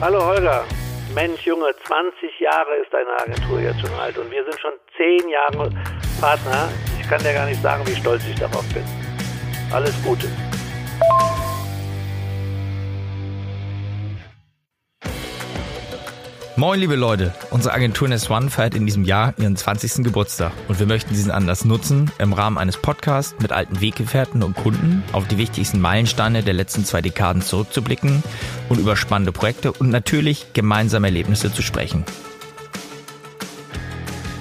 Hallo Holger. Mensch, Junge, 20 Jahre ist deine Agentur jetzt schon alt und wir sind schon 10 Jahre Partner. Ich kann dir gar nicht sagen, wie stolz ich darauf bin. Alles Gute. Moin, liebe Leute. Unsere Agentur Nest One feiert in diesem Jahr ihren 20. Geburtstag und wir möchten diesen Anlass nutzen, im Rahmen eines Podcasts mit alten Weggefährten und Kunden auf die wichtigsten Meilensteine der letzten zwei Dekaden zurückzublicken und über spannende Projekte und natürlich gemeinsame Erlebnisse zu sprechen.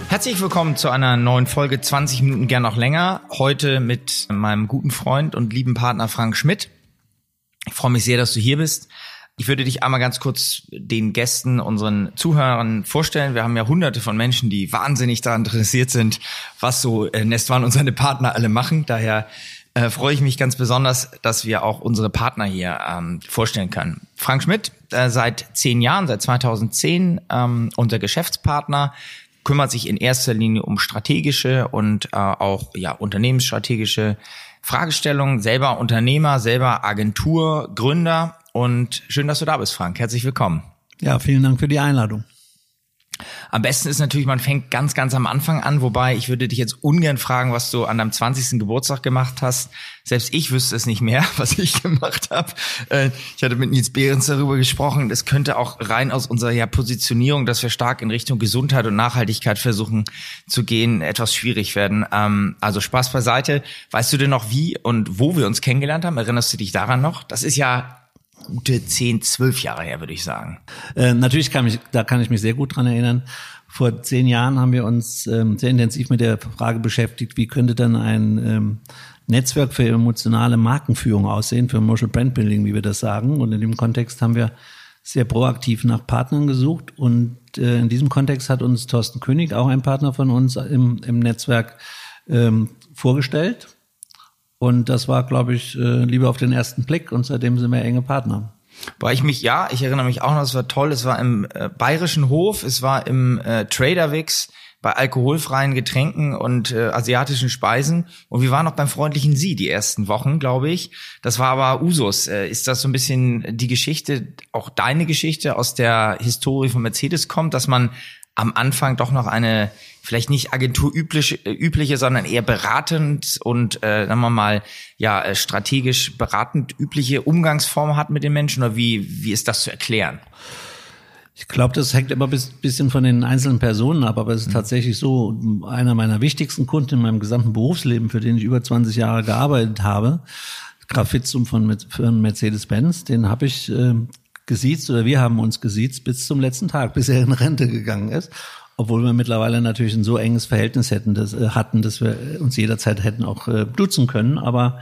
Herzlich willkommen zu einer neuen Folge 20 Minuten gern noch länger. Heute mit meinem guten Freund und lieben Partner Frank Schmidt. Ich freue mich sehr, dass du hier bist. Ich würde dich einmal ganz kurz den Gästen, unseren Zuhörern vorstellen. Wir haben ja hunderte von Menschen, die wahnsinnig daran interessiert sind, was so äh, Nestwan und seine Partner alle machen. Daher äh, freue ich mich ganz besonders, dass wir auch unsere Partner hier ähm, vorstellen können. Frank Schmidt, äh, seit zehn Jahren, seit 2010, ähm, unser Geschäftspartner, kümmert sich in erster Linie um strategische und äh, auch ja unternehmensstrategische Fragestellungen, selber Unternehmer, selber Agentur, Gründer und schön, dass du da bist, Frank. Herzlich willkommen. Ja, vielen Dank für die Einladung. Am besten ist natürlich, man fängt ganz, ganz am Anfang an, wobei ich würde dich jetzt ungern fragen, was du an deinem 20. Geburtstag gemacht hast. Selbst ich wüsste es nicht mehr, was ich gemacht habe. Äh, ich hatte mit Nils Behrens darüber gesprochen. Es könnte auch rein aus unserer ja, Positionierung, dass wir stark in Richtung Gesundheit und Nachhaltigkeit versuchen zu gehen, etwas schwierig werden. Ähm, also Spaß beiseite. Weißt du denn noch, wie und wo wir uns kennengelernt haben? Erinnerst du dich daran noch? Das ist ja gute zehn, zwölf Jahre her, würde ich sagen. Äh, natürlich kann ich, da kann ich mich sehr gut dran erinnern. Vor zehn Jahren haben wir uns ähm, sehr intensiv mit der Frage beschäftigt, wie könnte dann ein ähm, Netzwerk für emotionale Markenführung aussehen, für Emotional Brand Building, wie wir das sagen. Und in dem Kontext haben wir sehr proaktiv nach Partnern gesucht. Und äh, in diesem Kontext hat uns Thorsten König, auch ein Partner von uns im, im Netzwerk, ähm, vorgestellt. Und das war, glaube ich, äh, lieber auf den ersten Blick und seitdem sind wir enge Partner. War ich mich, ja, ich erinnere mich auch noch, es war toll, es war im äh, Bayerischen Hof, es war im äh, Traderwix bei alkoholfreien Getränken und äh, asiatischen Speisen und wir waren noch beim freundlichen Sie die ersten Wochen, glaube ich. Das war aber Usus. Äh, ist das so ein bisschen die Geschichte, auch deine Geschichte aus der Historie von Mercedes kommt, dass man am Anfang doch noch eine vielleicht nicht agenturübliche, äh, übliche, sondern eher beratend und äh, sagen wir mal ja äh, strategisch beratend übliche Umgangsform hat mit den Menschen oder wie wie ist das zu erklären? Ich glaube, das hängt immer ein bisschen von den einzelnen Personen ab, aber es ist mhm. tatsächlich so, einer meiner wichtigsten Kunden in meinem gesamten Berufsleben, für den ich über 20 Jahre gearbeitet habe, Graf Fitzum von Mercedes-Benz, den habe ich äh, gesiezt oder wir haben uns gesiezt bis zum letzten Tag, bis er in Rente gegangen ist. Obwohl wir mittlerweile natürlich ein so enges Verhältnis hätten, das, äh, hatten, dass wir uns jederzeit hätten auch äh, duzen können. Aber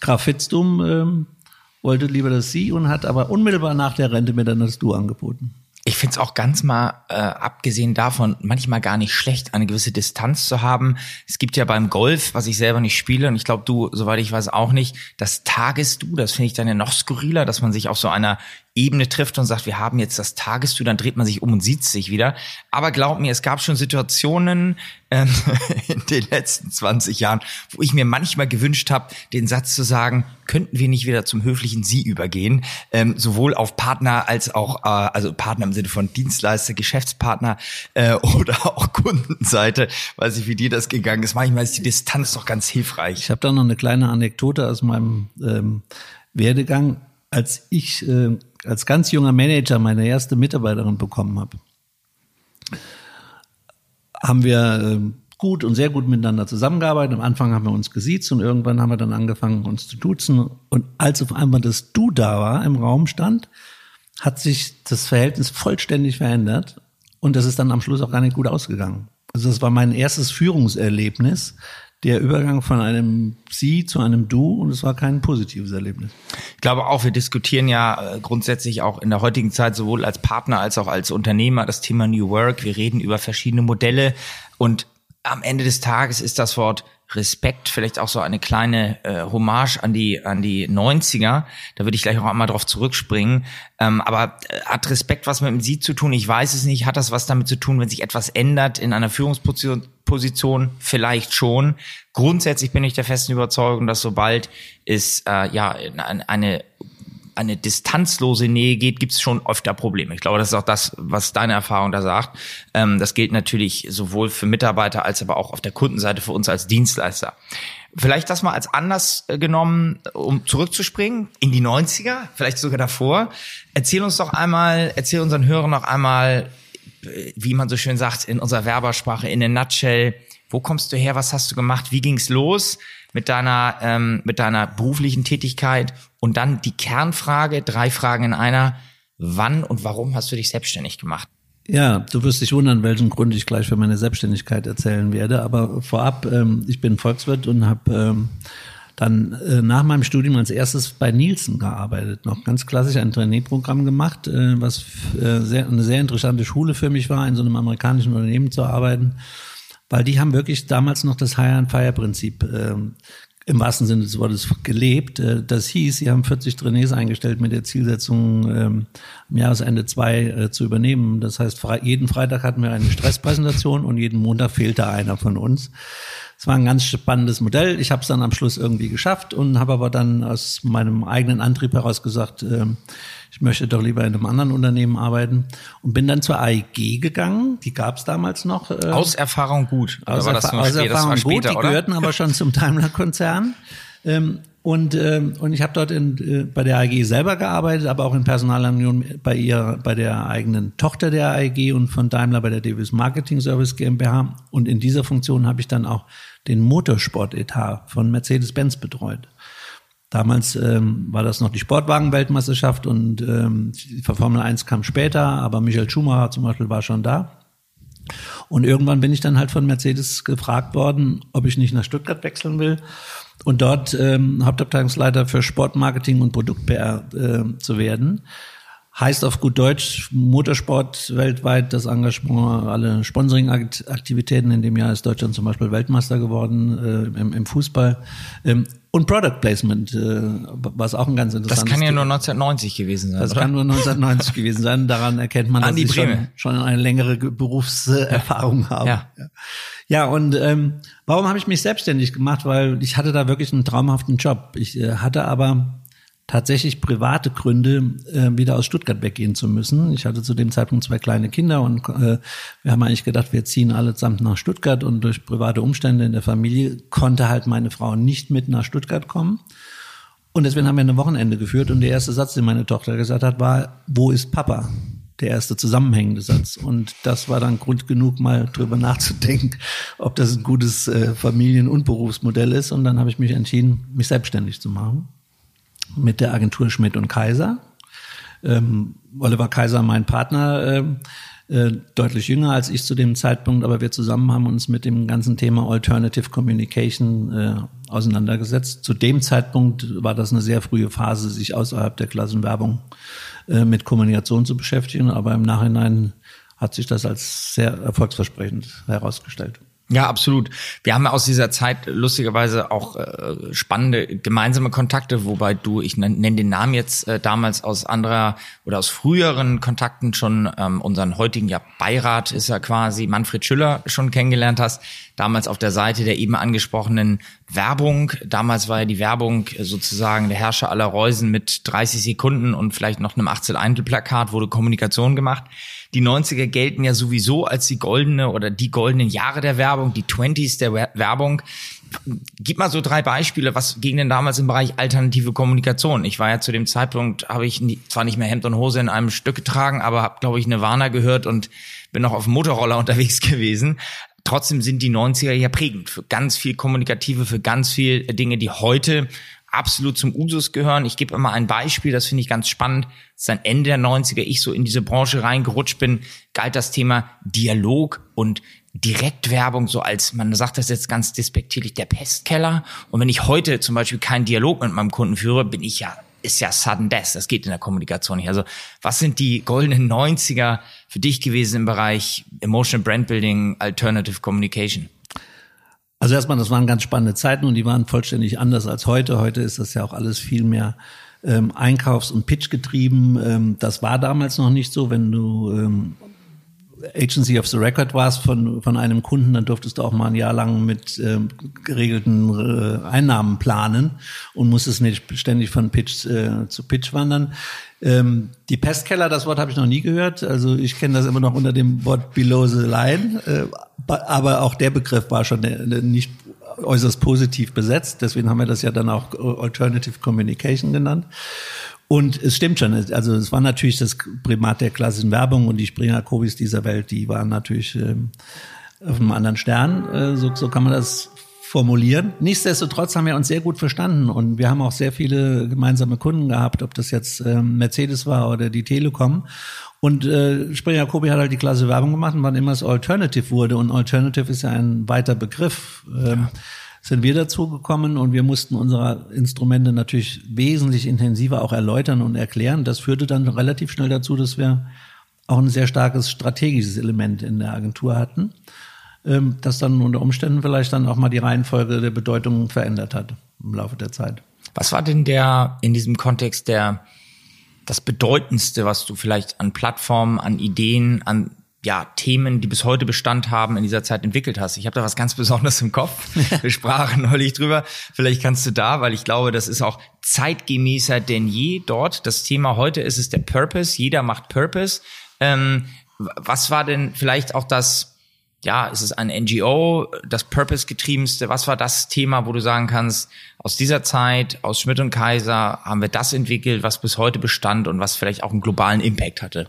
Graf Fitzdum ähm, wollte lieber das Sie und hat aber unmittelbar nach der Rente mir dann das Du angeboten. Ich finde es auch ganz mal, äh, abgesehen davon, manchmal gar nicht schlecht, eine gewisse Distanz zu haben. Es gibt ja beim Golf, was ich selber nicht spiele, und ich glaube, du, soweit ich weiß, auch nicht, das Tages-Du, das finde ich dann ja noch skurriler, dass man sich auf so einer Ebene trifft und sagt, wir haben jetzt das Tagestu, dann dreht man sich um und sieht sich wieder. Aber glaub mir, es gab schon Situationen ähm, in den letzten 20 Jahren, wo ich mir manchmal gewünscht habe, den Satz zu sagen, könnten wir nicht wieder zum höflichen Sie übergehen, ähm, sowohl auf Partner als auch, äh, also Partner im Sinne von Dienstleister, Geschäftspartner äh, oder auch Kundenseite. Weiß ich, wie dir das gegangen ist. Manchmal ist die Distanz doch ganz hilfreich. Ich habe da noch eine kleine Anekdote aus meinem ähm, Werdegang. Als ich äh, als ganz junger Manager meine erste Mitarbeiterin bekommen habe, haben wir ähm, gut und sehr gut miteinander zusammengearbeitet. Am Anfang haben wir uns gesiezt und irgendwann haben wir dann angefangen, uns zu duzen. Und als auf einmal das Du da war, im Raum stand, hat sich das Verhältnis vollständig verändert. Und das ist dann am Schluss auch gar nicht gut ausgegangen. Also das war mein erstes Führungserlebnis, der Übergang von einem Sie zu einem Du und es war kein positives Erlebnis. Ich glaube auch, wir diskutieren ja äh, grundsätzlich auch in der heutigen Zeit sowohl als Partner als auch als Unternehmer das Thema New Work. Wir reden über verschiedene Modelle und am Ende des Tages ist das Wort Respekt, vielleicht auch so eine kleine äh, Hommage an die an die 90er. Da würde ich gleich auch einmal drauf zurückspringen. Ähm, aber äh, hat Respekt was mit dem Sie zu tun? Ich weiß es nicht. Hat das was damit zu tun, wenn sich etwas ändert in einer Führungsposition? Position? Vielleicht schon. Grundsätzlich bin ich der festen Überzeugung, dass sobald es äh, ja eine eine distanzlose Nähe geht, gibt es schon öfter Probleme. Ich glaube, das ist auch das, was deine Erfahrung da sagt. Ähm, das gilt natürlich sowohl für Mitarbeiter als aber auch auf der Kundenseite für uns als Dienstleister. Vielleicht das mal als Anlass äh, genommen, um zurückzuspringen in die 90er, vielleicht sogar davor. Erzähl uns doch einmal, erzähl unseren Hörern noch einmal, äh, wie man so schön sagt, in unserer Werbersprache, in a nutshell, wo kommst du her, was hast du gemacht, wie ging's los mit deiner, ähm, mit deiner beruflichen Tätigkeit und dann die Kernfrage, drei Fragen in einer, wann und warum hast du dich selbstständig gemacht? Ja, du wirst dich wundern, welchen Grund ich gleich für meine Selbstständigkeit erzählen werde. Aber vorab, ähm, ich bin Volkswirt und habe ähm, dann äh, nach meinem Studium als erstes bei Nielsen gearbeitet. Noch ganz klassisch ein Trainee-Programm gemacht, äh, was äh, sehr, eine sehr interessante Schule für mich war, in so einem amerikanischen Unternehmen zu arbeiten. Weil die haben wirklich damals noch das Hire-and-Fire-Prinzip ähm, im wahrsten Sinne des Wortes gelebt. Äh, das hieß, sie haben 40 Trainees eingestellt mit der Zielsetzung, ähm, am Jahresende zwei äh, zu übernehmen. Das heißt, jeden Freitag hatten wir eine Stresspräsentation und jeden Montag fehlte einer von uns. Es war ein ganz spannendes Modell. Ich habe es dann am Schluss irgendwie geschafft und habe aber dann aus meinem eigenen Antrieb heraus gesagt, äh, ich möchte doch lieber in einem anderen Unternehmen arbeiten und bin dann zur AEG gegangen. Die gab es damals noch. Äh, aus Erfahrung gut. Aus, Erfa aus Erfahrung gut. Später, die oder? gehörten aber schon zum Daimler-Konzern. Ähm, und, ähm, und ich habe dort in, äh, bei der AEG selber gearbeitet, aber auch in Personalunion bei ihr, bei der eigenen Tochter der AEG und von Daimler bei der Davis Marketing Service GmbH. Und in dieser Funktion habe ich dann auch den Motorsportetat von Mercedes-Benz betreut. Damals ähm, war das noch die Sportwagen-Weltmeisterschaft und ähm, die Formel 1 kam später, aber Michael Schumacher zum Beispiel war schon da. Und irgendwann bin ich dann halt von Mercedes gefragt worden, ob ich nicht nach Stuttgart wechseln will und dort ähm, Hauptabteilungsleiter für Sportmarketing und Produkt-PR äh, zu werden. Heißt auf gut Deutsch Motorsport weltweit, das Engagement, alle Sponsoring-Aktivitäten. In dem Jahr ist Deutschland zum Beispiel Weltmeister geworden äh, im, im, Fußball. Ähm, und Product Placement, äh, was auch ein ganz interessantes Das kann ja nur 1990 gewesen sein. Das oder? kann nur 1990 gewesen sein. Daran erkennt man, dass ich schon, schon eine längere Berufserfahrung habe. Ja, ja und ähm, warum habe ich mich selbstständig gemacht? Weil ich hatte da wirklich einen traumhaften Job. Ich äh, hatte aber tatsächlich private Gründe, äh, wieder aus Stuttgart weggehen zu müssen. Ich hatte zu dem Zeitpunkt zwei kleine Kinder und äh, wir haben eigentlich gedacht, wir ziehen allesamt nach Stuttgart und durch private Umstände in der Familie konnte halt meine Frau nicht mit nach Stuttgart kommen. Und deswegen haben wir ein Wochenende geführt und der erste Satz, den meine Tochter gesagt hat, war, wo ist Papa? Der erste zusammenhängende Satz. Und das war dann Grund genug, mal drüber nachzudenken, ob das ein gutes äh, Familien- und Berufsmodell ist. Und dann habe ich mich entschieden, mich selbstständig zu machen mit der Agentur Schmidt und Kaiser. Ähm, Oliver Kaiser, mein Partner, äh, äh, deutlich jünger als ich zu dem Zeitpunkt, aber wir zusammen haben uns mit dem ganzen Thema Alternative Communication äh, auseinandergesetzt. Zu dem Zeitpunkt war das eine sehr frühe Phase, sich außerhalb der Klassenwerbung äh, mit Kommunikation zu beschäftigen, aber im Nachhinein hat sich das als sehr erfolgsversprechend herausgestellt. Ja, absolut. Wir haben aus dieser Zeit lustigerweise auch äh, spannende gemeinsame Kontakte, wobei du, ich nenne den Namen jetzt äh, damals aus anderer oder aus früheren Kontakten schon ähm, unseren heutigen ja Beirat ist ja quasi Manfred Schüller schon kennengelernt hast. Damals auf der Seite der eben angesprochenen Werbung. Damals war ja die Werbung sozusagen der Herrscher aller Reusen mit 30 Sekunden und vielleicht noch einem 18 Eintel Plakat wurde Kommunikation gemacht die 90er gelten ja sowieso als die goldene oder die goldenen Jahre der Werbung, die 20s der Werbung. Gib mal so drei Beispiele, was ging denn damals im Bereich alternative Kommunikation? Ich war ja zu dem Zeitpunkt, habe ich nie, zwar nicht mehr Hemd und Hose in einem Stück getragen, aber habe, glaube ich, Nirvana gehört und bin noch auf dem Motorroller unterwegs gewesen. Trotzdem sind die 90er ja prägend für ganz viel Kommunikative, für ganz viel Dinge, die heute absolut zum Usus gehören. Ich gebe immer ein Beispiel, das finde ich ganz spannend. Seit Ende der 90er ich so in diese Branche reingerutscht bin, galt das Thema Dialog und Direktwerbung so als, man sagt das jetzt ganz despektierlich, der Pestkeller. Und wenn ich heute zum Beispiel keinen Dialog mit meinem Kunden führe, bin ich ja, ist ja sudden death. Das geht in der Kommunikation nicht. Also was sind die goldenen 90er für dich gewesen im Bereich Emotional Brand Building, Alternative Communication? Also erstmal, das waren ganz spannende Zeiten und die waren vollständig anders als heute. Heute ist das ja auch alles viel mehr ähm, Einkaufs- und Pitch getrieben. Ähm, das war damals noch nicht so, wenn du ähm, Agency of the Record warst von, von einem Kunden, dann durftest du auch mal ein Jahr lang mit ähm, geregelten äh, Einnahmen planen und musstest nicht ständig von Pitch äh, zu Pitch wandern. Ähm, die Pestkeller, das Wort habe ich noch nie gehört. Also ich kenne das immer noch unter dem Wort Below the Line. Äh, aber auch der Begriff war schon äh, nicht äußerst positiv besetzt. Deswegen haben wir das ja dann auch Alternative Communication genannt. Und es stimmt schon, also es war natürlich das Primat der klassischen Werbung und die Springer Kobis dieser Welt, die waren natürlich ähm, auf einem anderen Stern, äh, so, so kann man das formulieren. Nichtsdestotrotz haben wir uns sehr gut verstanden und wir haben auch sehr viele gemeinsame Kunden gehabt, ob das jetzt ähm, Mercedes war oder die Telekom. Und äh, Springer Kobi hat halt die klasse Werbung gemacht und wann immer es Alternative wurde und Alternative ist ja ein weiter Begriff. Ähm, ja sind wir dazu gekommen und wir mussten unsere Instrumente natürlich wesentlich intensiver auch erläutern und erklären. Das führte dann relativ schnell dazu, dass wir auch ein sehr starkes strategisches Element in der Agentur hatten, ähm, das dann unter Umständen vielleicht dann auch mal die Reihenfolge der Bedeutung verändert hat im Laufe der Zeit. Was war denn der in diesem Kontext der das bedeutendste, was du vielleicht an Plattformen, an Ideen, an ja, Themen, die bis heute Bestand haben, in dieser Zeit entwickelt hast. Ich habe da was ganz Besonderes im Kopf. Wir sprachen neulich drüber. Vielleicht kannst du da, weil ich glaube, das ist auch zeitgemäßer denn je dort. Das Thema heute ist es der Purpose. Jeder macht Purpose. Ähm, was war denn vielleicht auch das, ja, ist es ein NGO, das Purpose-getriebenste? Was war das Thema, wo du sagen kannst, aus dieser Zeit, aus Schmidt und Kaiser, haben wir das entwickelt, was bis heute bestand und was vielleicht auch einen globalen Impact hatte?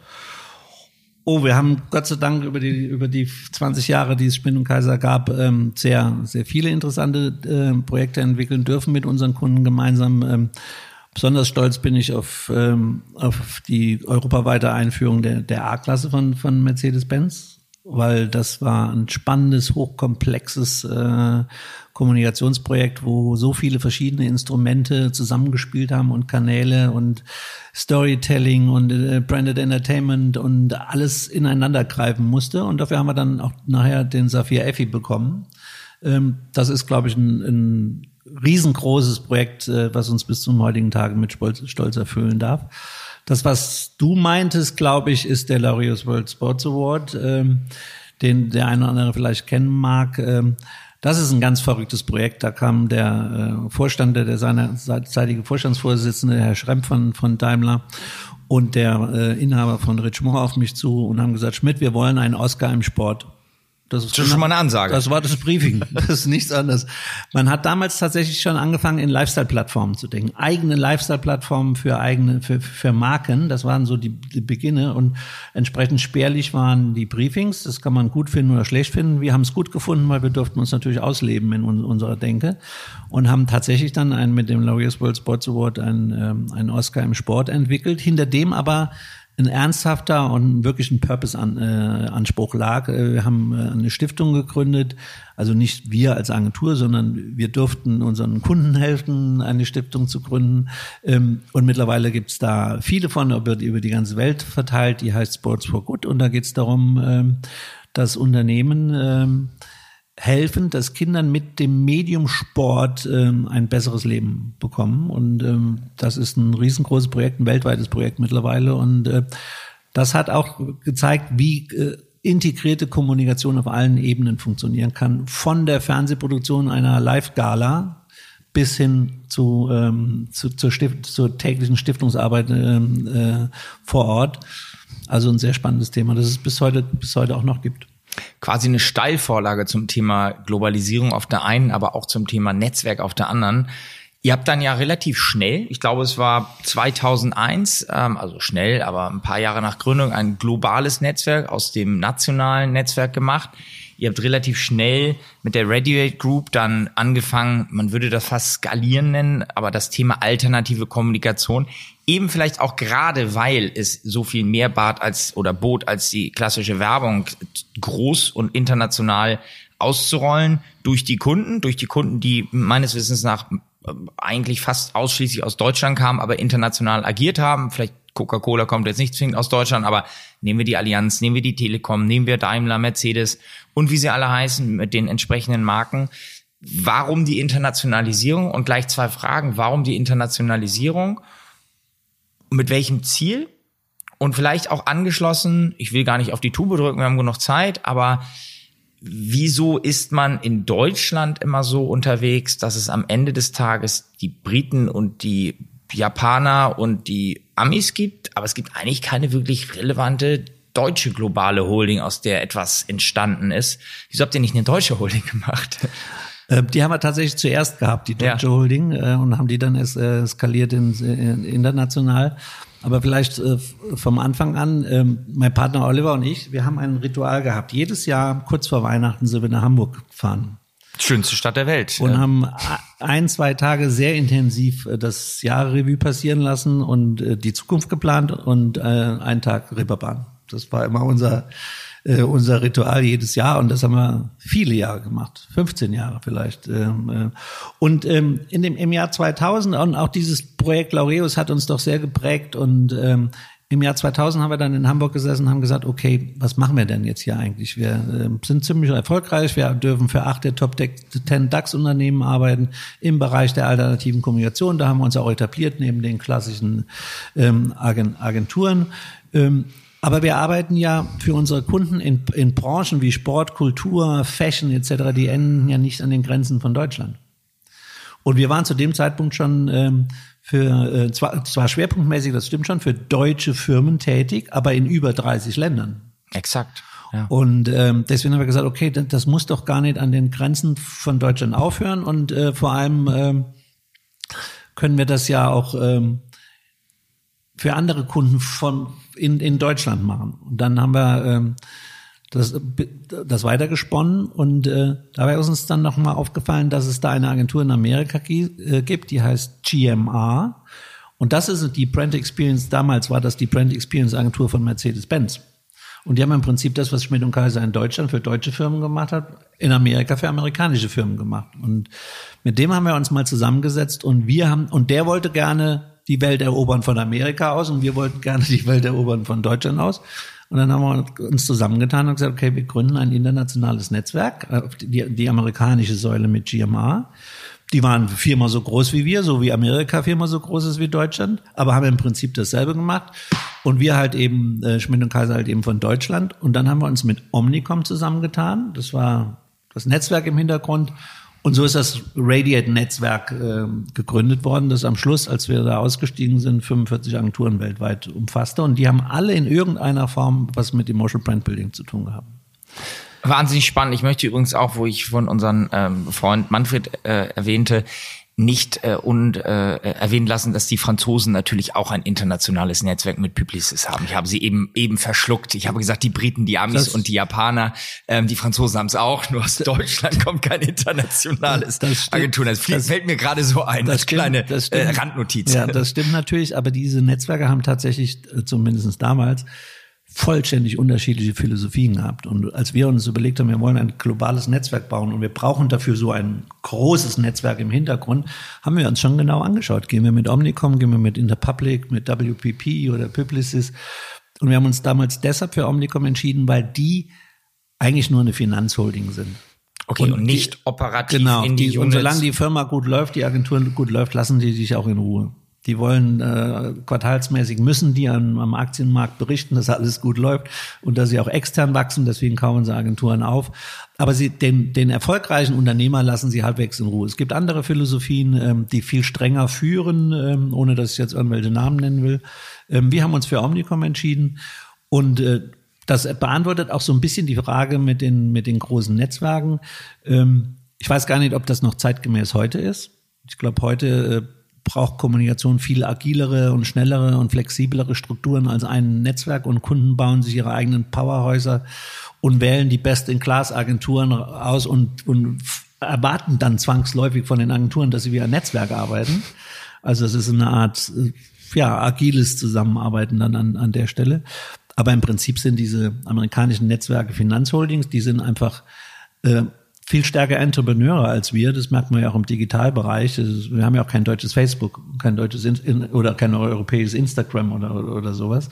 Oh, wir haben Gott sei Dank über die, über die 20 Jahre, die es Spinn und Kaiser gab, ähm, sehr, sehr viele interessante äh, Projekte entwickeln dürfen mit unseren Kunden gemeinsam. Ähm, besonders stolz bin ich auf, ähm, auf die europaweite Einführung der, der A-Klasse von, von Mercedes-Benz weil das war ein spannendes, hochkomplexes äh, Kommunikationsprojekt, wo so viele verschiedene Instrumente zusammengespielt haben und Kanäle und Storytelling und äh, Branded Entertainment und alles ineinander greifen musste. Und dafür haben wir dann auch nachher den Saphir Effi bekommen. Ähm, das ist, glaube ich, ein, ein riesengroßes Projekt, äh, was uns bis zum heutigen Tag mit Stolz, Stolz erfüllen darf. Das, was du meintest, glaube ich, ist der Laureus World Sports Award, ähm, den der eine oder andere vielleicht kennen mag. Ähm, das ist ein ganz verrücktes Projekt. Da kam der äh, Vorstand, der, der seinerzeitige Vorstandsvorsitzende, Herr Schremp von, von Daimler und der äh, Inhaber von Richemont auf mich zu und haben gesagt, Schmidt, wir wollen einen Oscar im Sport. Das ist schon mal eine Ansage. Das war das Briefing. Das ist nichts anderes. Man hat damals tatsächlich schon angefangen, in Lifestyle-Plattformen zu denken. Eigene Lifestyle-Plattformen für eigene, für, für Marken. Das waren so die, die Beginne und entsprechend spärlich waren die Briefings. Das kann man gut finden oder schlecht finden. Wir haben es gut gefunden, weil wir durften uns natürlich ausleben in un unserer Denke und haben tatsächlich dann einen, mit dem Laureus World Sports Award einen, ähm, einen Oscar im Sport entwickelt, hinter dem aber ein ernsthafter und wirklich ein Purpose-Anspruch äh, lag. Äh, wir haben äh, eine Stiftung gegründet, also nicht wir als Agentur, sondern wir durften unseren Kunden helfen, eine Stiftung zu gründen. Ähm, und mittlerweile gibt's da viele von über die ganze Welt verteilt, die heißt Sports for Good. Und da geht's darum, ähm, dass Unternehmen ähm, helfen, dass Kindern mit dem Medium Sport ähm, ein besseres Leben bekommen. Und ähm, das ist ein riesengroßes Projekt, ein weltweites Projekt mittlerweile. Und äh, das hat auch gezeigt, wie äh, integrierte Kommunikation auf allen Ebenen funktionieren kann. Von der Fernsehproduktion einer Live-Gala bis hin zu, ähm, zu zur, Stift, zur täglichen Stiftungsarbeit ähm, äh, vor Ort. Also ein sehr spannendes Thema, das es bis heute, bis heute auch noch gibt quasi eine Steilvorlage zum Thema Globalisierung auf der einen, aber auch zum Thema Netzwerk auf der anderen. Ihr habt dann ja relativ schnell, ich glaube es war 2001, ähm, also schnell, aber ein paar Jahre nach Gründung, ein globales Netzwerk aus dem nationalen Netzwerk gemacht. Ihr habt relativ schnell mit der Radiate Group dann angefangen, man würde das fast skalieren nennen, aber das Thema alternative Kommunikation eben vielleicht auch gerade, weil es so viel mehr bat als oder bot als die klassische Werbung groß und international auszurollen durch die Kunden, durch die Kunden, die meines Wissens nach eigentlich fast ausschließlich aus Deutschland kamen, aber international agiert haben. Vielleicht Coca-Cola kommt jetzt nicht zwingend aus Deutschland, aber nehmen wir die Allianz, nehmen wir die Telekom, nehmen wir Daimler, Mercedes und wie sie alle heißen mit den entsprechenden Marken. Warum die Internationalisierung? Und gleich zwei Fragen. Warum die Internationalisierung? Mit welchem Ziel? Und vielleicht auch angeschlossen, ich will gar nicht auf die Tube drücken, wir haben genug Zeit, aber wieso ist man in Deutschland immer so unterwegs, dass es am Ende des Tages die Briten und die Japaner und die Amis gibt, aber es gibt eigentlich keine wirklich relevante deutsche globale Holding, aus der etwas entstanden ist. Wieso habt ihr nicht eine deutsche Holding gemacht? Äh, die haben wir tatsächlich zuerst gehabt, die deutsche ja. Holding, äh, und haben die dann äh, eskaliert in, in, international. Aber vielleicht äh, vom Anfang an, äh, mein Partner Oliver und ich, wir haben ein Ritual gehabt. Jedes Jahr, kurz vor Weihnachten, sind wir nach Hamburg gefahren. Schönste Stadt der Welt. Und haben ein, zwei Tage sehr intensiv äh, das Jahrrevue passieren lassen und äh, die Zukunft geplant und äh, einen Tag Reeperbahn. Das war immer unser äh, unser Ritual jedes Jahr und das haben wir viele Jahre gemacht, 15 Jahre vielleicht. Ähm, äh, und ähm, in dem, im Jahr 2000 und auch dieses Projekt Laureus hat uns doch sehr geprägt und ähm, im Jahr 2000 haben wir dann in Hamburg gesessen und haben gesagt, okay, was machen wir denn jetzt hier eigentlich? Wir äh, sind ziemlich erfolgreich. Wir dürfen für acht der Top 10 DAX-Unternehmen arbeiten im Bereich der alternativen Kommunikation. Da haben wir uns auch etabliert neben den klassischen ähm, Agenturen. Ähm, aber wir arbeiten ja für unsere Kunden in, in Branchen wie Sport, Kultur, Fashion etc., die enden ja nicht an den Grenzen von Deutschland. Und wir waren zu dem Zeitpunkt schon ähm, für, äh, zwar, zwar schwerpunktmäßig, das stimmt schon, für deutsche Firmen tätig, aber in über 30 Ländern. Exakt. Ja. Und ähm, deswegen haben wir gesagt, okay, das, das muss doch gar nicht an den Grenzen von Deutschland aufhören und äh, vor allem ähm, können wir das ja auch ähm, für andere Kunden von in, in Deutschland machen. Und dann haben wir ähm, das, das weitergesponnen und äh, dabei ist uns dann nochmal aufgefallen, dass es da eine Agentur in Amerika äh, gibt, die heißt GMR. Und das ist die Brand Experience, damals war das die Brand Experience Agentur von Mercedes-Benz. Und die haben im Prinzip das, was Schmidt und Kaiser in Deutschland für deutsche Firmen gemacht hat, in Amerika für amerikanische Firmen gemacht. Und mit dem haben wir uns mal zusammengesetzt und wir haben, und der wollte gerne die Welt erobern von Amerika aus und wir wollten gerne die Welt erobern von Deutschland aus. Und dann haben wir uns zusammengetan und gesagt, okay, wir gründen ein internationales Netzwerk, äh, die, die amerikanische Säule mit GMA. Die waren viermal so groß wie wir, so wie Amerika viermal so groß ist wie Deutschland, aber haben im Prinzip dasselbe gemacht. Und wir halt eben, äh, Schmidt und Kaiser halt eben von Deutschland. Und dann haben wir uns mit Omnicom zusammengetan. Das war das Netzwerk im Hintergrund. Und so ist das Radiate-Netzwerk äh, gegründet worden, das am Schluss, als wir da ausgestiegen sind, 45 Agenturen weltweit umfasste. Und die haben alle in irgendeiner Form was mit Emotional Brand Building zu tun gehabt. Wahnsinnig spannend. Ich möchte übrigens auch, wo ich von unserem ähm, Freund Manfred äh, erwähnte, nicht äh, und äh, erwähnen lassen, dass die Franzosen natürlich auch ein internationales Netzwerk mit Publicis haben. Ich habe sie eben eben verschluckt. Ich habe gesagt, die Briten, die Amis das, und die Japaner, ähm, die Franzosen haben es auch. Nur aus Deutschland kommt kein internationales das Agentur. Das, das fällt mir gerade so ein. Das stimmt, kleine das äh, Randnotiz. Ja, das stimmt natürlich. Aber diese Netzwerke haben tatsächlich, äh, zumindest damals, vollständig unterschiedliche Philosophien gehabt. Und als wir uns überlegt haben, wir wollen ein globales Netzwerk bauen und wir brauchen dafür so ein großes Netzwerk im Hintergrund, haben wir uns schon genau angeschaut. Gehen wir mit Omnicom, gehen wir mit Interpublic, mit WPP oder Publicis. Und wir haben uns damals deshalb für Omnicom entschieden, weil die eigentlich nur eine Finanzholding sind. Okay, und, und nicht die, operativ genau, in die, die Und solange die Firma gut läuft, die Agentur gut läuft, lassen die sich auch in Ruhe. Die wollen äh, quartalsmäßig müssen die am, am Aktienmarkt berichten, dass alles gut läuft und dass sie auch extern wachsen. Deswegen kaufen sie Agenturen auf. Aber sie den, den erfolgreichen Unternehmer lassen sie halbwegs in Ruhe. Es gibt andere Philosophien, ähm, die viel strenger führen, ähm, ohne dass ich jetzt irgendwelche Namen nennen will. Ähm, wir haben uns für Omnicom entschieden und äh, das beantwortet auch so ein bisschen die Frage mit den mit den großen Netzwerken. Ähm, ich weiß gar nicht, ob das noch zeitgemäß heute ist. Ich glaube, heute äh, braucht Kommunikation viel agilere und schnellere und flexiblere Strukturen als ein Netzwerk und Kunden bauen sich ihre eigenen Powerhäuser und wählen die Best-in-Class-Agenturen aus und, und erwarten dann zwangsläufig von den Agenturen, dass sie wie ein Netzwerk arbeiten. Also es ist eine Art ja, agiles Zusammenarbeiten dann an, an der Stelle. Aber im Prinzip sind diese amerikanischen Netzwerke Finanzholdings, die sind einfach äh, viel stärker Entrepreneure als wir. Das merkt man ja auch im Digitalbereich. Wir haben ja auch kein deutsches Facebook, kein deutsches In oder kein europäisches Instagram oder, oder sowas.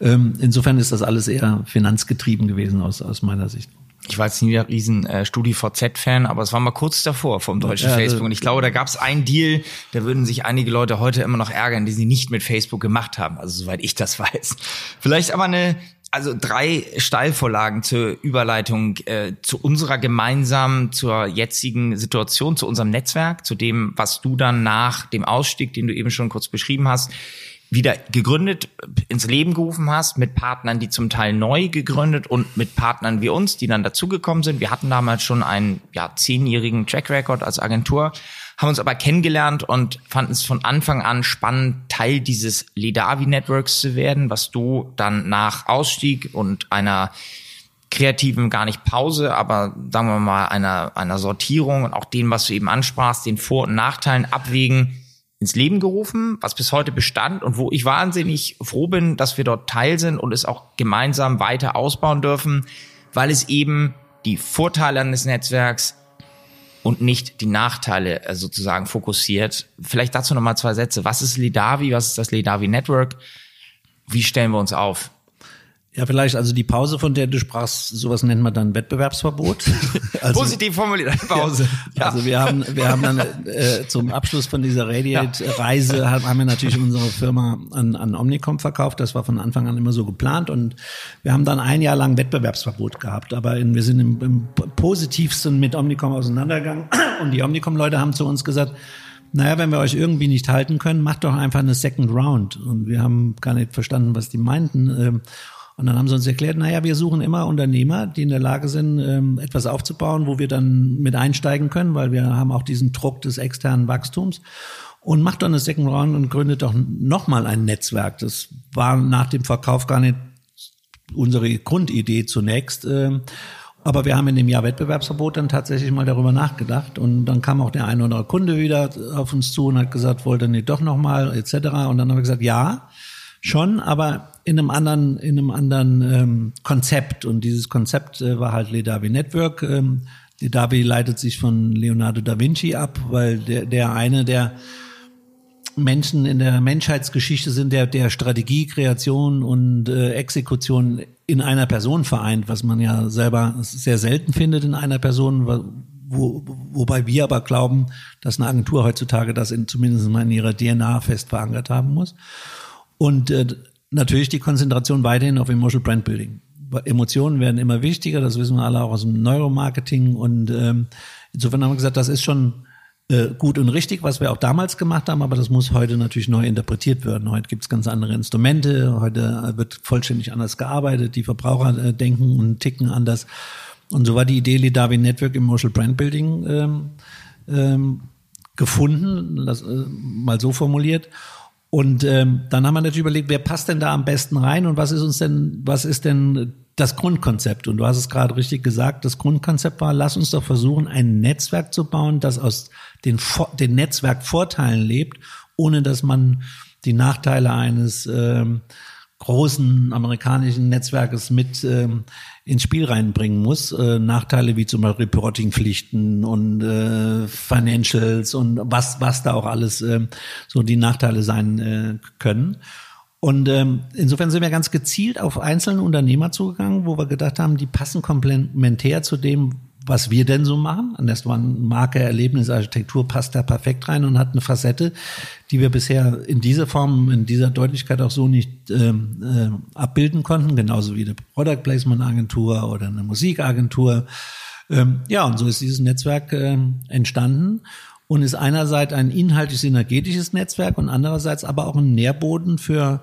Ähm, insofern ist das alles eher finanzgetrieben gewesen aus, aus meiner Sicht. Ich war jetzt nie der riesen äh, StudiVZ-Fan, aber es war mal kurz davor vom deutschen ja, Facebook. Und ich glaube, da gab es einen Deal, da würden sich einige Leute heute immer noch ärgern, die sie nicht mit Facebook gemacht haben. Also soweit ich das weiß. Vielleicht aber eine also drei Steilvorlagen zur Überleitung äh, zu unserer gemeinsamen, zur jetzigen Situation, zu unserem Netzwerk, zu dem, was du dann nach dem Ausstieg, den du eben schon kurz beschrieben hast, wieder gegründet, ins Leben gerufen hast, mit Partnern, die zum Teil neu gegründet und mit Partnern wie uns, die dann dazugekommen sind. Wir hatten damals schon einen ja, zehnjährigen Track Record als Agentur haben uns aber kennengelernt und fanden es von Anfang an spannend, Teil dieses Ledavi Networks zu werden, was du dann nach Ausstieg und einer kreativen, gar nicht Pause, aber sagen wir mal einer, einer Sortierung und auch dem, was du eben ansprachst, den Vor- und Nachteilen abwägen, ins Leben gerufen, was bis heute bestand und wo ich wahnsinnig froh bin, dass wir dort Teil sind und es auch gemeinsam weiter ausbauen dürfen, weil es eben die Vorteile eines Netzwerks und nicht die Nachteile äh, sozusagen fokussiert. Vielleicht dazu nochmal zwei Sätze. Was ist Ledavi? Was ist das Ledavi Network? Wie stellen wir uns auf? Ja, vielleicht, also die Pause, von der du sprachst, sowas nennt man dann Wettbewerbsverbot. Also, Positiv formuliert, Pause. Ja. Also wir haben, wir haben dann äh, zum Abschluss von dieser Radiate-Reise ja. haben wir natürlich unsere Firma an, an Omnicom verkauft. Das war von Anfang an immer so geplant und wir haben dann ein Jahr lang Wettbewerbsverbot gehabt. Aber in, wir sind im, im positivsten mit Omnicom auseinandergegangen und die Omnicom-Leute haben zu uns gesagt, naja, wenn wir euch irgendwie nicht halten können, macht doch einfach eine Second Round. Und wir haben gar nicht verstanden, was die meinten. Ähm, und dann haben sie uns erklärt, naja, wir suchen immer Unternehmer, die in der Lage sind, ähm, etwas aufzubauen, wo wir dann mit einsteigen können, weil wir haben auch diesen Druck des externen Wachstums. Und macht dann eine Second Round und gründet doch nochmal ein Netzwerk. Das war nach dem Verkauf gar nicht unsere Grundidee zunächst. Ähm, aber wir haben in dem Jahr Wettbewerbsverbot dann tatsächlich mal darüber nachgedacht. Und dann kam auch der eine oder andere Kunde wieder auf uns zu und hat gesagt, wollte nicht doch nochmal, etc. Und dann haben wir gesagt, ja, schon, aber in einem anderen, in einem anderen ähm, Konzept. Und dieses Konzept äh, war halt Ledavi Network. Ähm, Ledavi leitet sich von Leonardo da Vinci ab, weil der, der eine der Menschen in der Menschheitsgeschichte sind, der, der Strategie, Kreation und äh, Exekution in einer Person vereint, was man ja selber sehr selten findet in einer Person, wo, wobei wir aber glauben, dass eine Agentur heutzutage das in, zumindest mal in ihrer DNA fest verankert haben muss. Und äh, natürlich die Konzentration weiterhin auf Emotional Brand Building. Emotionen werden immer wichtiger, das wissen wir alle auch aus dem Neuromarketing. Und ähm, insofern haben wir gesagt, das ist schon äh, gut und richtig, was wir auch damals gemacht haben, aber das muss heute natürlich neu interpretiert werden. Heute gibt es ganz andere Instrumente, heute wird vollständig anders gearbeitet, die Verbraucher äh, denken und ticken anders. Und so war die Idee Lidavi Network Emotional Brand Building ähm, ähm, gefunden, das, äh, mal so formuliert. Und ähm, dann haben wir natürlich überlegt, wer passt denn da am besten rein und was ist uns denn, was ist denn das Grundkonzept? Und du hast es gerade richtig gesagt, das Grundkonzept war, lass uns doch versuchen, ein Netzwerk zu bauen, das aus den, den Netzwerkvorteilen lebt, ohne dass man die Nachteile eines ähm, großen amerikanischen Netzwerkes mit ähm, ins Spiel reinbringen muss. Äh, Nachteile wie zum Beispiel Reportingpflichten und äh, Financials und was, was da auch alles äh, so die Nachteile sein äh, können. Und ähm, insofern sind wir ganz gezielt auf einzelne Unternehmer zugegangen, wo wir gedacht haben, die passen komplementär zu dem, was wir denn so machen. War ein Marke, Erlebnis, Architektur passt da perfekt rein und hat eine Facette, die wir bisher in dieser Form, in dieser Deutlichkeit auch so nicht ähm, äh, abbilden konnten, genauso wie eine Product Placement Agentur oder eine Musikagentur. Ähm, ja, und so ist dieses Netzwerk äh, entstanden und ist einerseits ein inhaltlich synergetisches Netzwerk und andererseits aber auch ein Nährboden für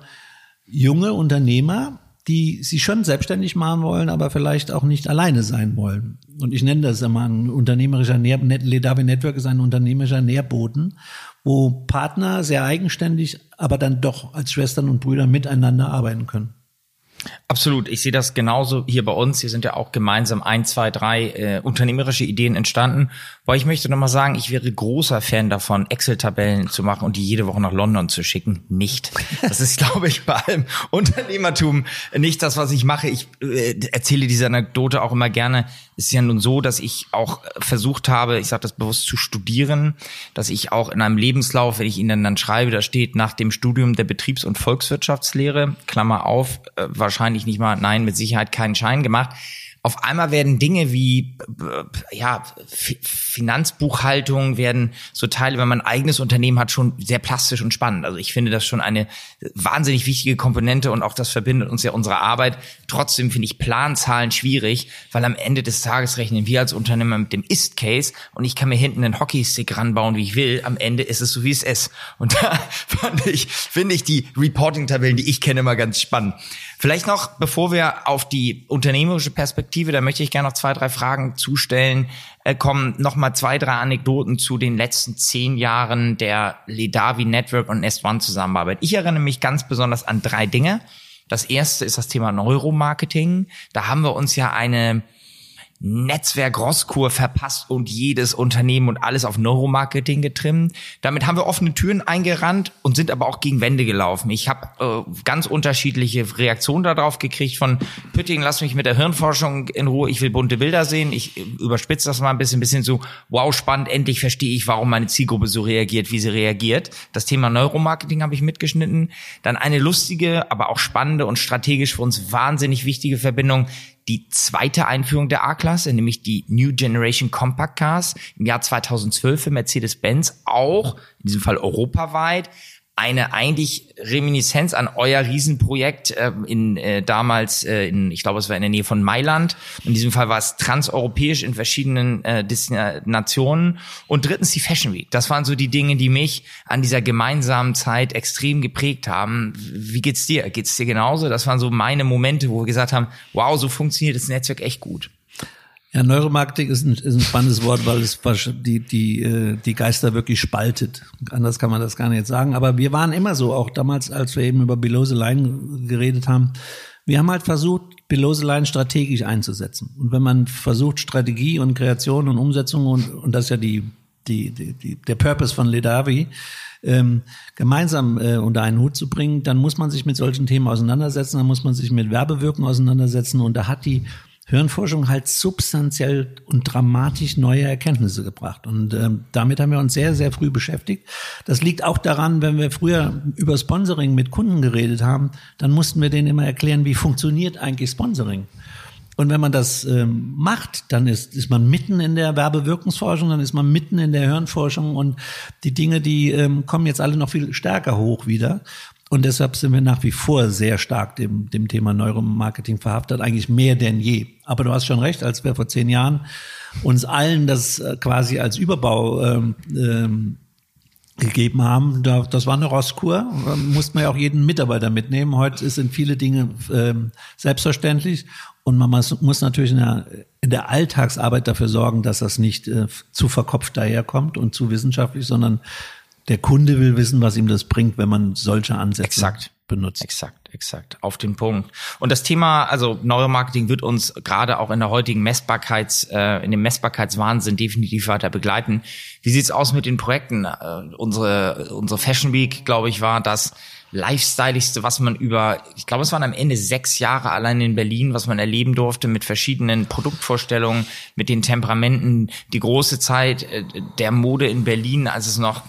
junge Unternehmer, die sich schon selbstständig machen wollen, aber vielleicht auch nicht alleine sein wollen. Und ich nenne das immer ein unternehmerischer Nähr Ledavi Network ist ein unternehmerischer Nährboden, wo Partner sehr eigenständig, aber dann doch als Schwestern und Brüder miteinander arbeiten können. Absolut. Ich sehe das genauso hier bei uns. Hier sind ja auch gemeinsam ein, zwei, drei äh, unternehmerische Ideen entstanden. Weil ich möchte nochmal sagen, ich wäre großer Fan davon, Excel-Tabellen zu machen und die jede Woche nach London zu schicken. Nicht. Das ist, glaube ich, bei allem Unternehmertum nicht das, was ich mache. Ich äh, erzähle diese Anekdote auch immer gerne. Es ist ja nun so, dass ich auch versucht habe, ich sage das bewusst, zu studieren, dass ich auch in einem Lebenslauf, wenn ich Ihnen dann schreibe, da steht nach dem Studium der Betriebs- und Volkswirtschaftslehre, Klammer auf, äh, wahrscheinlich nicht mal, nein, mit Sicherheit keinen Schein gemacht. Auf einmal werden Dinge wie ja Finanzbuchhaltung werden so Teile, wenn man ein eigenes Unternehmen hat, schon sehr plastisch und spannend. Also ich finde das schon eine wahnsinnig wichtige Komponente und auch das verbindet uns ja unsere Arbeit. Trotzdem finde ich Planzahlen schwierig, weil am Ende des Tages rechnen wir als Unternehmer mit dem Ist-Case und ich kann mir hinten einen Hockeystick ranbauen, wie ich will. Am Ende ist es so, wie es ist. Und da fand ich, finde ich die Reporting-Tabellen, die ich kenne, immer ganz spannend. Vielleicht noch, bevor wir auf die unternehmerische Perspektive, da möchte ich gerne noch zwei, drei Fragen zustellen, äh, kommen noch mal zwei, drei Anekdoten zu den letzten zehn Jahren der Ledavi Network und S1 Zusammenarbeit. Ich erinnere mich ganz besonders an drei Dinge. Das erste ist das Thema Neuromarketing. Da haben wir uns ja eine Netzwerk Rosskur verpasst und jedes Unternehmen und alles auf Neuromarketing getrimmt. Damit haben wir offene Türen eingerannt und sind aber auch gegen Wände gelaufen. Ich habe äh, ganz unterschiedliche Reaktionen darauf gekriegt von Pütting, lass mich mit der Hirnforschung in Ruhe, ich will bunte Bilder sehen. Ich äh, überspitze das mal ein bisschen, bisschen so, wow, spannend, endlich verstehe ich, warum meine Zielgruppe so reagiert, wie sie reagiert. Das Thema Neuromarketing habe ich mitgeschnitten. Dann eine lustige, aber auch spannende und strategisch für uns wahnsinnig wichtige Verbindung die zweite Einführung der A-Klasse, nämlich die New Generation Compact Cars im Jahr 2012 für Mercedes-Benz, auch in diesem Fall europaweit eine eigentlich Reminiszenz an euer Riesenprojekt äh, in äh, damals äh, in ich glaube es war in der Nähe von Mailand. In diesem Fall war es transeuropäisch in verschiedenen äh, Destinationen. Und drittens die Fashion Week. Das waren so die Dinge die mich an dieser gemeinsamen Zeit extrem geprägt haben. Wie geht's dir? Geht's dir genauso? Das waren so meine Momente wo wir gesagt haben wow so funktioniert das Netzwerk echt gut ja, Neuromarketing ist ein, ist ein spannendes Wort, weil es die, die, äh, die Geister wirklich spaltet. Anders kann man das gar nicht sagen. Aber wir waren immer so, auch damals, als wir eben über Below the Line geredet haben. Wir haben halt versucht, Below the Line strategisch einzusetzen. Und wenn man versucht, Strategie und Kreation und Umsetzung und, und das ist ja die, die, die, die der Purpose von Ledavi, ähm, gemeinsam äh, unter einen Hut zu bringen, dann muss man sich mit solchen Themen auseinandersetzen, dann muss man sich mit Werbewirkung auseinandersetzen und da hat die Hirnforschung halt substanziell und dramatisch neue Erkenntnisse gebracht. Und ähm, damit haben wir uns sehr, sehr früh beschäftigt. Das liegt auch daran, wenn wir früher über Sponsoring mit Kunden geredet haben, dann mussten wir denen immer erklären, wie funktioniert eigentlich Sponsoring. Und wenn man das ähm, macht, dann ist, ist man mitten in der Werbewirkungsforschung, dann ist man mitten in der Hirnforschung und die Dinge, die ähm, kommen jetzt alle noch viel stärker hoch wieder. Und deshalb sind wir nach wie vor sehr stark dem, dem Thema Neuromarketing verhaftet, eigentlich mehr denn je. Aber du hast schon recht, als wir vor zehn Jahren uns allen das äh, quasi als Überbau ähm, ähm, gegeben haben, da, das war eine Rosskur, da mussten wir ja auch jeden Mitarbeiter mitnehmen. Heute sind viele Dinge ähm, selbstverständlich und man muss, muss natürlich in der, in der Alltagsarbeit dafür sorgen, dass das nicht äh, zu verkopft daherkommt und zu wissenschaftlich, sondern der Kunde will wissen, was ihm das bringt, wenn man solche Ansätze exakt. benutzt. Exakt, exakt. Auf den Punkt. Und das Thema, also Neuromarketing wird uns gerade auch in der heutigen Messbarkeits, äh, in dem Messbarkeitswahnsinn definitiv weiter begleiten. Wie sieht's aus mit den Projekten? Äh, unsere, unsere Fashion Week, glaube ich, war das lifestyleigste, was man über, ich glaube, es waren am Ende sechs Jahre allein in Berlin, was man erleben durfte mit verschiedenen Produktvorstellungen, mit den Temperamenten, die große Zeit äh, der Mode in Berlin, als es noch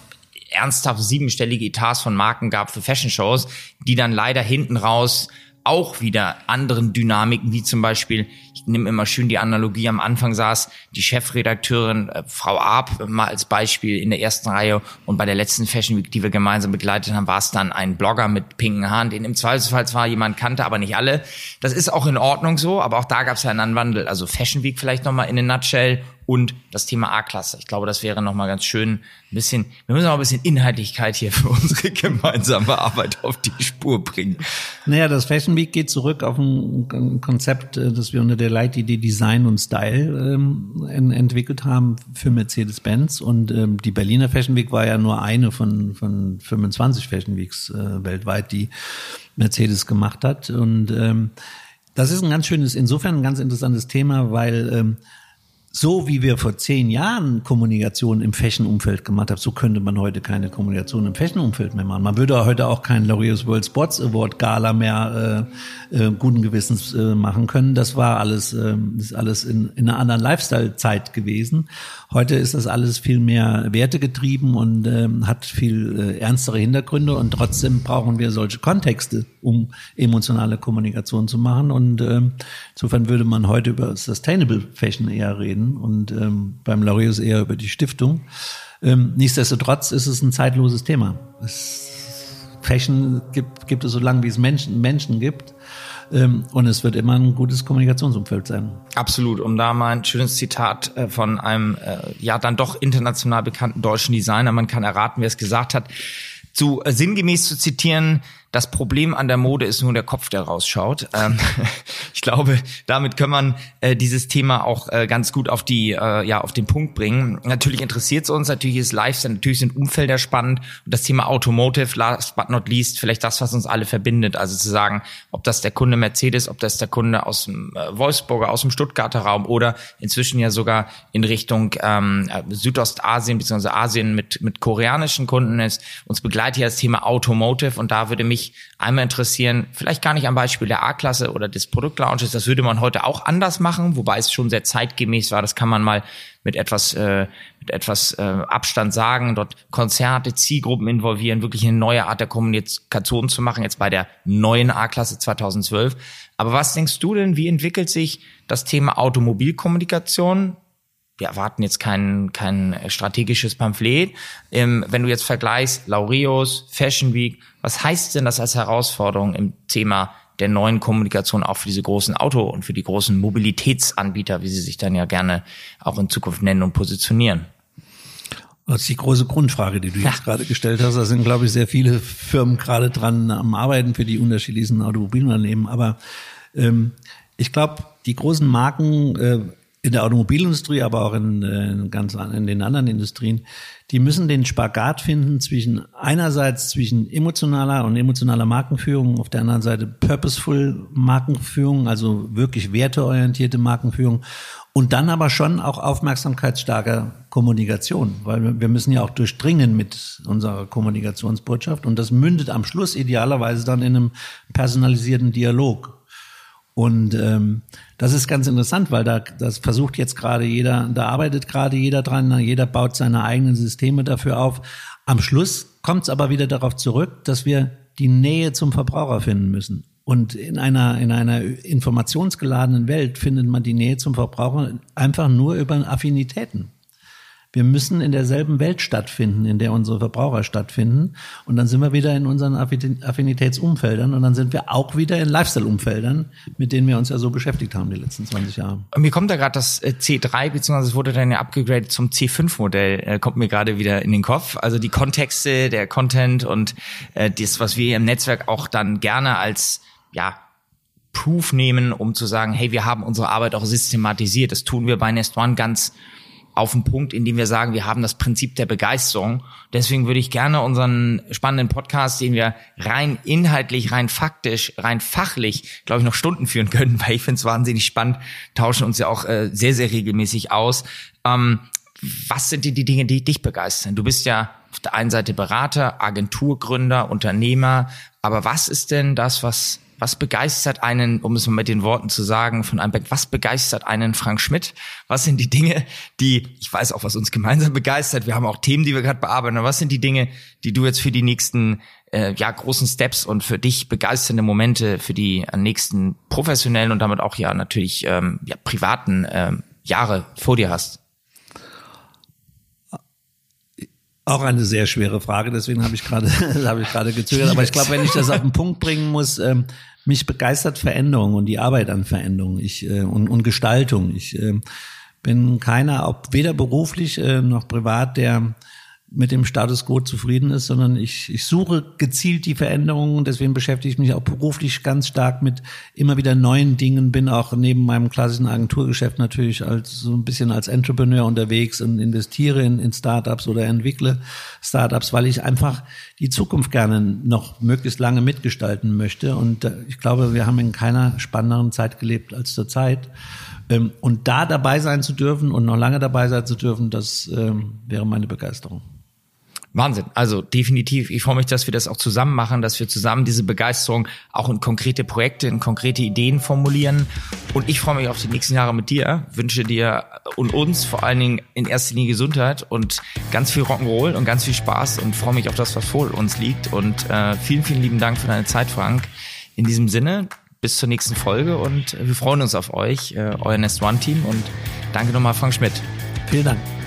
ernsthaft siebenstellige Etats von Marken gab für Fashion-Shows, die dann leider hinten raus auch wieder anderen Dynamiken, wie zum Beispiel, ich nehme immer schön die Analogie, am Anfang saß die Chefredakteurin äh, Frau Arp mal als Beispiel in der ersten Reihe und bei der letzten Fashion Week, die wir gemeinsam begleitet haben, war es dann ein Blogger mit pinken Haaren, den im Zweifelsfall zwar jemand kannte, aber nicht alle. Das ist auch in Ordnung so, aber auch da gab es ja einen Wandel. Also Fashion Week vielleicht nochmal in a nutshell und das Thema A-Klasse. Ich glaube, das wäre nochmal ganz schön ein bisschen, wir müssen auch ein bisschen Inhaltlichkeit hier für unsere gemeinsame Arbeit auf die Spur bringen. Naja, das Fashion Week geht zurück auf ein Konzept, äh, das wir unter der Leitidee Design und Style ähm, entwickelt haben für Mercedes-Benz und ähm, die Berliner Fashion Week war ja nur eine von, von 25 Fashion Weeks äh, weltweit, die Mercedes gemacht hat und ähm, das ist ein ganz schönes, insofern ein ganz interessantes Thema, weil ähm, so wie wir vor zehn Jahren Kommunikation im Fashion-Umfeld gemacht haben, so könnte man heute keine Kommunikation im Fashion-Umfeld mehr machen. Man würde heute auch keinen Laureus World Sports Award Gala mehr äh, äh, guten Gewissens äh, machen können. Das war alles, äh, ist alles in, in einer anderen Lifestyle-Zeit gewesen. Heute ist das alles viel mehr wertegetrieben und äh, hat viel äh, ernstere Hintergründe und trotzdem brauchen wir solche Kontexte, um emotionale Kommunikation zu machen. Und äh, insofern würde man heute über Sustainable Fashion eher reden reden und ähm, beim Laureus eher über die Stiftung. Ähm, nichtsdestotrotz ist es ein zeitloses Thema. Es, Fashion gibt, gibt es so lange, wie es Menschen, Menschen gibt. Ähm, und es wird immer ein gutes Kommunikationsumfeld sein. Absolut. Und da mal ein schönes Zitat äh, von einem äh, ja dann doch international bekannten deutschen Designer. Man kann erraten, wer es gesagt hat. Zu äh, sinngemäß zu zitieren, das Problem an der Mode ist nur der Kopf, der rausschaut. Ähm, ich glaube, damit kann man äh, dieses Thema auch äh, ganz gut auf die, äh, ja, auf den Punkt bringen. Natürlich interessiert es uns, natürlich ist Lifestyle, natürlich sind Umfelder spannend und das Thema Automotive, last but not least, vielleicht das, was uns alle verbindet. Also zu sagen, ob das der Kunde Mercedes, ob das der Kunde aus dem äh, Wolfsburger, aus dem Stuttgarter Raum oder inzwischen ja sogar in Richtung ähm, Südostasien bzw. Asien mit, mit koreanischen Kunden ist. Uns begleitet ja das Thema Automotive und da würde mich mich einmal interessieren, vielleicht gar nicht am Beispiel der A-Klasse oder des Produktlaunches, das würde man heute auch anders machen, wobei es schon sehr zeitgemäß war, das kann man mal mit etwas, äh, mit etwas äh, Abstand sagen, dort Konzerte, Zielgruppen involvieren, wirklich eine neue Art der Kommunikation zu machen, jetzt bei der neuen A-Klasse 2012. Aber was denkst du denn, wie entwickelt sich das Thema Automobilkommunikation wir erwarten jetzt kein, kein strategisches Pamphlet. Ähm, wenn du jetzt vergleichst, Laureus, Fashion Week, was heißt denn das als Herausforderung im Thema der neuen Kommunikation auch für diese großen Auto- und für die großen Mobilitätsanbieter, wie sie sich dann ja gerne auch in Zukunft nennen und positionieren? Das ist die große Grundfrage, die du ja. jetzt gerade gestellt hast. Da sind, glaube ich, sehr viele Firmen gerade dran am Arbeiten für die unterschiedlichsten Automobilunternehmen. Aber ähm, ich glaube, die großen Marken äh, in der Automobilindustrie, aber auch in, äh, in ganz in den anderen Industrien, die müssen den Spagat finden zwischen einerseits zwischen emotionaler und emotionaler Markenführung, auf der anderen Seite purposeful Markenführung, also wirklich werteorientierte Markenführung und dann aber schon auch aufmerksamkeitsstarker Kommunikation, weil wir müssen ja auch durchdringen mit unserer Kommunikationsbotschaft und das mündet am Schluss idealerweise dann in einem personalisierten Dialog. Und ähm, das ist ganz interessant, weil da das versucht jetzt gerade jeder, da arbeitet gerade jeder dran, jeder baut seine eigenen Systeme dafür auf. Am Schluss kommt es aber wieder darauf zurück, dass wir die Nähe zum Verbraucher finden müssen. Und in einer, in einer informationsgeladenen Welt findet man die Nähe zum Verbraucher einfach nur über Affinitäten. Wir müssen in derselben Welt stattfinden, in der unsere Verbraucher stattfinden. Und dann sind wir wieder in unseren Affinitätsumfeldern und dann sind wir auch wieder in Lifestyle-Umfeldern, mit denen wir uns ja so beschäftigt haben die letzten 20 Jahre. Mir kommt da gerade das äh, C3, beziehungsweise es wurde dann ja abgegradet zum C5-Modell, äh, kommt mir gerade wieder in den Kopf. Also die Kontexte, der Content und äh, das, was wir im Netzwerk auch dann gerne als, ja, Proof nehmen, um zu sagen, hey, wir haben unsere Arbeit auch systematisiert. Das tun wir bei Nest One ganz auf den Punkt, in dem wir sagen, wir haben das Prinzip der Begeisterung. Deswegen würde ich gerne unseren spannenden Podcast, den wir rein inhaltlich, rein faktisch, rein fachlich, glaube ich, noch Stunden führen können, weil ich finde es wahnsinnig spannend, tauschen uns ja auch äh, sehr, sehr regelmäßig aus. Ähm, was sind die, die Dinge, die dich begeistern? Du bist ja auf der einen Seite Berater, Agenturgründer, Unternehmer, aber was ist denn das, was was begeistert einen, um es mal mit den Worten zu sagen, von einem Beck, was begeistert einen Frank Schmidt? Was sind die Dinge, die, ich weiß auch, was uns gemeinsam begeistert, wir haben auch Themen, die wir gerade bearbeiten, was sind die Dinge, die du jetzt für die nächsten äh, ja, großen Steps und für dich begeisternde Momente für die äh, nächsten professionellen und damit auch ja natürlich ähm, ja, privaten ähm, Jahre vor dir hast? Auch eine sehr schwere Frage, deswegen habe ich gerade habe ich gerade gezögert. Aber ich glaube, wenn ich das auf den Punkt bringen muss, ähm, mich begeistert Veränderung und die Arbeit an Veränderung ich, äh, und, und Gestaltung. Ich, äh, bin keiner, ob weder beruflich äh, noch privat, der mit dem Status quo zufrieden ist, sondern ich, ich suche gezielt die Veränderungen. Deswegen beschäftige ich mich auch beruflich ganz stark mit immer wieder neuen Dingen. Bin auch neben meinem klassischen Agenturgeschäft natürlich als so ein bisschen als Entrepreneur unterwegs und investiere in, in Startups oder entwickle Startups, weil ich einfach die Zukunft gerne noch möglichst lange mitgestalten möchte. Und äh, ich glaube, wir haben in keiner spannenderen Zeit gelebt als zur Zeit. Ähm, und da dabei sein zu dürfen und noch lange dabei sein zu dürfen, das ähm, wäre meine Begeisterung. Wahnsinn. Also definitiv. Ich freue mich, dass wir das auch zusammen machen, dass wir zusammen diese Begeisterung auch in konkrete Projekte, in konkrete Ideen formulieren. Und ich freue mich auf die nächsten Jahre mit dir. Wünsche dir und uns vor allen Dingen in erster Linie Gesundheit und ganz viel Rock'n'Roll und ganz viel Spaß und freue mich auf das, was vor uns liegt. Und äh, vielen, vielen lieben Dank für deine Zeit, Frank. In diesem Sinne, bis zur nächsten Folge und wir freuen uns auf euch, äh, euer Nest One Team und danke nochmal, Frank Schmidt. Vielen Dank.